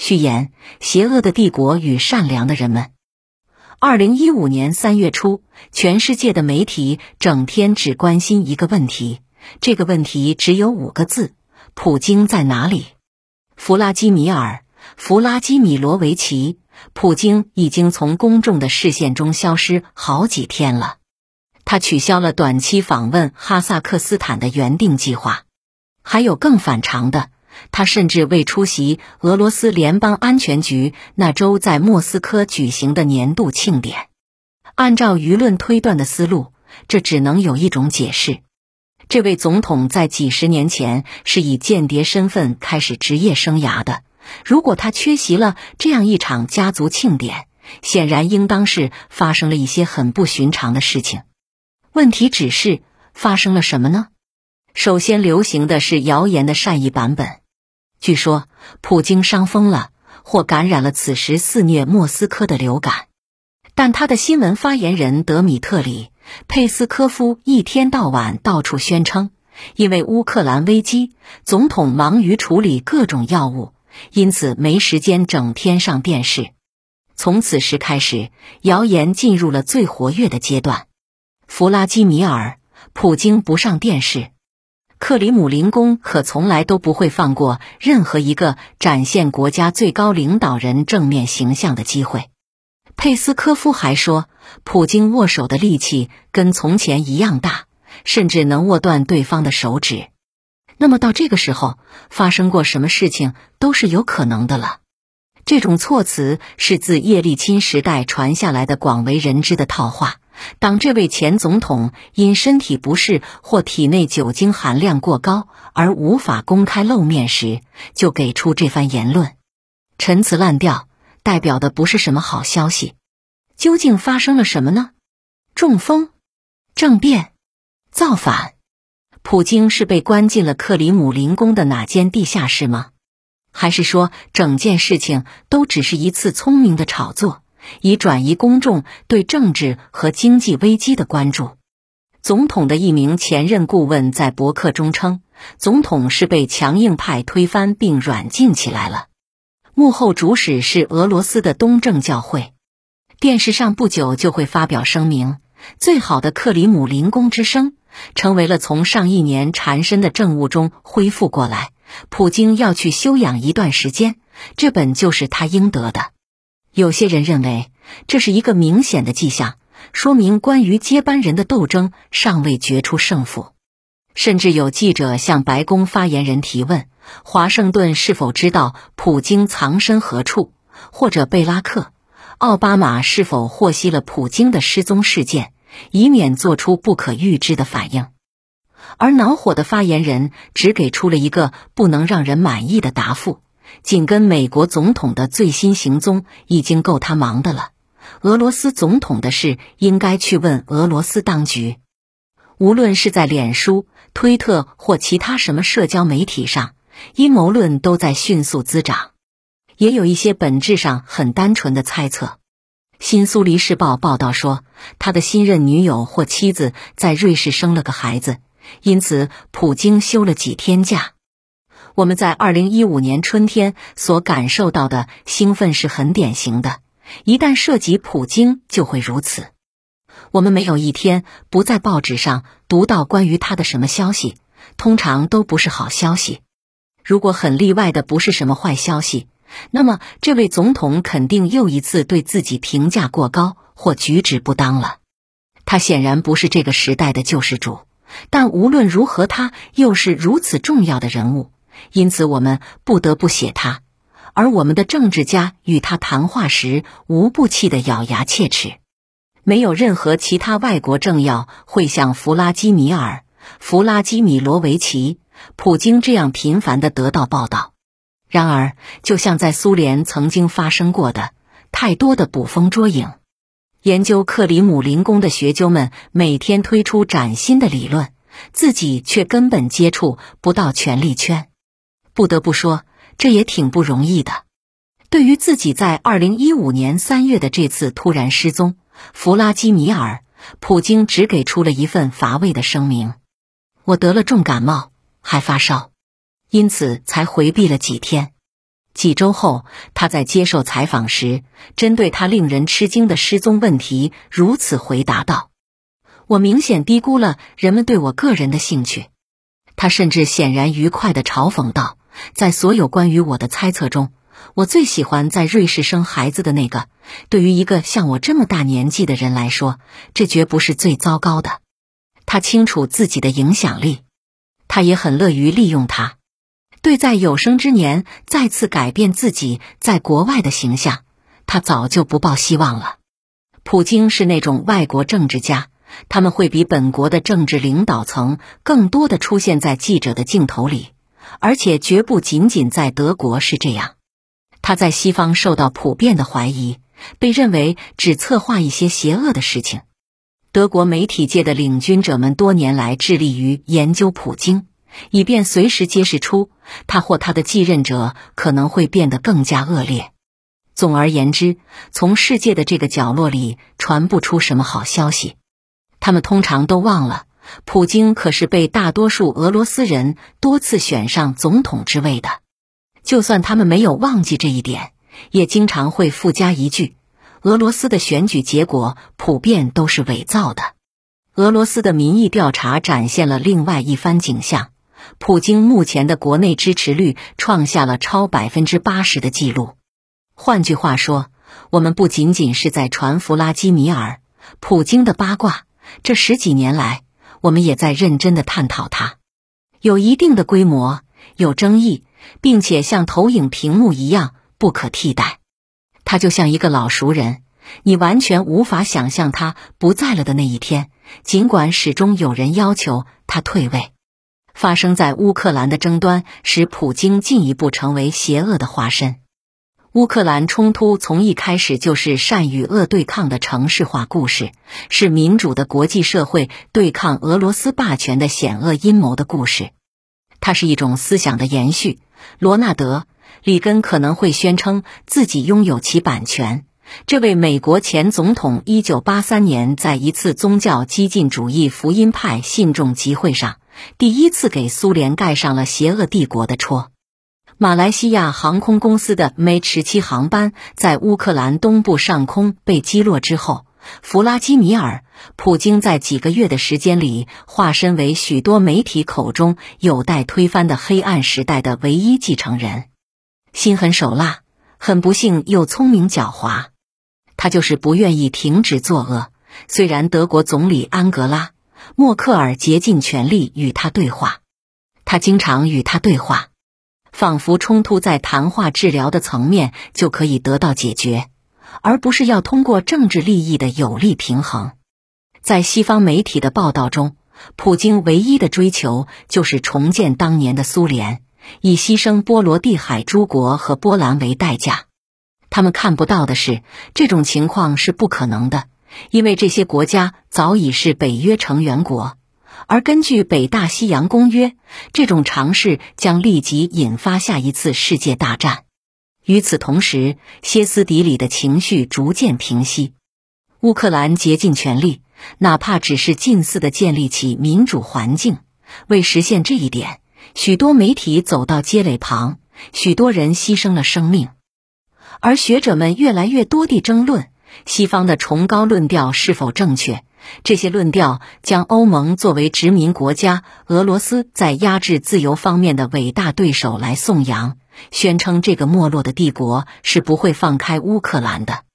序言：邪恶的帝国与善良的人们。二零一五年三月初，全世界的媒体整天只关心一个问题，这个问题只有五个字：普京在哪里？弗拉基米尔·弗拉基米罗维奇，普京已经从公众的视线中消失好几天了。他取消了短期访问哈萨克斯坦的原定计划，还有更反常的。他甚至未出席俄罗斯联邦安全局那周在莫斯科举行的年度庆典。按照舆论推断的思路，这只能有一种解释：这位总统在几十年前是以间谍身份开始职业生涯的。如果他缺席了这样一场家族庆典，显然应当是发生了一些很不寻常的事情。问题只是发生了什么呢？首先流行的是谣言的善意版本。据说普京伤风了，或感染了此时肆虐莫斯科的流感。但他的新闻发言人德米特里·佩斯科夫一天到晚到处宣称，因为乌克兰危机，总统忙于处理各种药物，因此没时间整天上电视。从此时开始，谣言进入了最活跃的阶段。弗拉基米尔·普京不上电视。克里姆林宫可从来都不会放过任何一个展现国家最高领导人正面形象的机会。佩斯科夫还说，普京握手的力气跟从前一样大，甚至能握断对方的手指。那么到这个时候，发生过什么事情都是有可能的了。这种措辞是自叶利钦时代传下来的广为人知的套话。当这位前总统因身体不适或体内酒精含量过高而无法公开露面时，就给出这番言论，陈词滥调，代表的不是什么好消息。究竟发生了什么呢？中风、政变、造反？普京是被关进了克里姆林宫的哪间地下室吗？还是说整件事情都只是一次聪明的炒作？以转移公众对政治和经济危机的关注。总统的一名前任顾问在博客中称，总统是被强硬派推翻并软禁起来了。幕后主使是俄罗斯的东正教会。电视上不久就会发表声明，最好的克里姆林宫之声成为了从上一年缠身的政务中恢复过来。普京要去休养一段时间，这本就是他应得的。有些人认为这是一个明显的迹象，说明关于接班人的斗争尚未决出胜负。甚至有记者向白宫发言人提问：华盛顿是否知道普京藏身何处？或者贝拉克·奥巴马是否获悉了普京的失踪事件，以免做出不可预知的反应？而恼火的发言人只给出了一个不能让人满意的答复。紧跟美国总统的最新行踪已经够他忙的了，俄罗斯总统的事应该去问俄罗斯当局。无论是在脸书、推特或其他什么社交媒体上，阴谋论都在迅速滋长。也有一些本质上很单纯的猜测。新苏黎世报报道说，他的新任女友或妻子在瑞士生了个孩子，因此普京休了几天假。我们在二零一五年春天所感受到的兴奋是很典型的，一旦涉及普京就会如此。我们没有一天不在报纸上读到关于他的什么消息，通常都不是好消息。如果很例外的不是什么坏消息，那么这位总统肯定又一次对自己评价过高或举止不当了。他显然不是这个时代的救世主，但无论如何，他又是如此重要的人物。因此，我们不得不写他，而我们的政治家与他谈话时，无不气得咬牙切齿。没有任何其他外国政要会像弗拉基米尔·弗拉基米罗维奇·普京这样频繁的得到报道。然而，就像在苏联曾经发生过的太多的捕风捉影，研究克里姆林宫的学究们每天推出崭新的理论，自己却根本接触不到权力圈。不得不说，这也挺不容易的。对于自己在二零一五年三月的这次突然失踪，弗拉基米尔·普京只给出了一份乏味的声明：“我得了重感冒，还发烧，因此才回避了几天。”几周后，他在接受采访时，针对他令人吃惊的失踪问题，如此回答道：“我明显低估了人们对我个人的兴趣。”他甚至显然愉快地嘲讽道：“在所有关于我的猜测中，我最喜欢在瑞士生孩子的那个。对于一个像我这么大年纪的人来说，这绝不是最糟糕的。”他清楚自己的影响力，他也很乐于利用它。对在有生之年再次改变自己在国外的形象，他早就不抱希望了。普京是那种外国政治家，他们会比本国的政治领导层更多的出现在记者的镜头里，而且绝不仅仅在德国是这样。他在西方受到普遍的怀疑，被认为只策划一些邪恶的事情。德国媒体界的领军者们多年来致力于研究普京。以便随时揭示出他或他的继任者可能会变得更加恶劣。总而言之，从世界的这个角落里传不出什么好消息。他们通常都忘了，普京可是被大多数俄罗斯人多次选上总统之位的。就算他们没有忘记这一点，也经常会附加一句：“俄罗斯的选举结果普遍都是伪造的。”俄罗斯的民意调查展现了另外一番景象。普京目前的国内支持率创下了超百分之八十的记录。换句话说，我们不仅仅是在传弗拉基米尔·普京的八卦，这十几年来，我们也在认真的探讨它。有一定的规模，有争议，并且像投影屏幕一样不可替代。他就像一个老熟人，你完全无法想象他不在了的那一天，尽管始终有人要求他退位。发生在乌克兰的争端使普京进一步成为邪恶的化身。乌克兰冲突从一开始就是善与恶对抗的城市化故事，是民主的国际社会对抗俄罗斯霸权的险恶阴谋的故事。它是一种思想的延续。罗纳德·里根可能会宣称自己拥有其版权。这位美国前总统一九八三年在一次宗教激进主义福音派信众集会上。第一次给苏联盖上了“邪恶帝国”的戳。马来西亚航空公司的 M 十七航班在乌克兰东部上空被击落之后，弗拉基米尔·普京在几个月的时间里化身为许多媒体口中有待推翻的黑暗时代的唯一继承人。心狠手辣，很不幸又聪明狡猾，他就是不愿意停止作恶。虽然德国总理安格拉。默克尔竭尽全力与他对话，他经常与他对话，仿佛冲突在谈话治疗的层面就可以得到解决，而不是要通过政治利益的有利平衡。在西方媒体的报道中，普京唯一的追求就是重建当年的苏联，以牺牲波罗的海诸国和波兰为代价。他们看不到的是，这种情况是不可能的。因为这些国家早已是北约成员国，而根据北大西洋公约，这种尝试将立即引发下一次世界大战。与此同时，歇斯底里的情绪逐渐平息。乌克兰竭尽全力，哪怕只是近似的建立起民主环境。为实现这一点，许多媒体走到街垒旁，许多人牺牲了生命，而学者们越来越多地争论。西方的崇高论调是否正确？这些论调将欧盟作为殖民国家、俄罗斯在压制自由方面的伟大对手来颂扬，宣称这个没落的帝国是不会放开乌克兰的。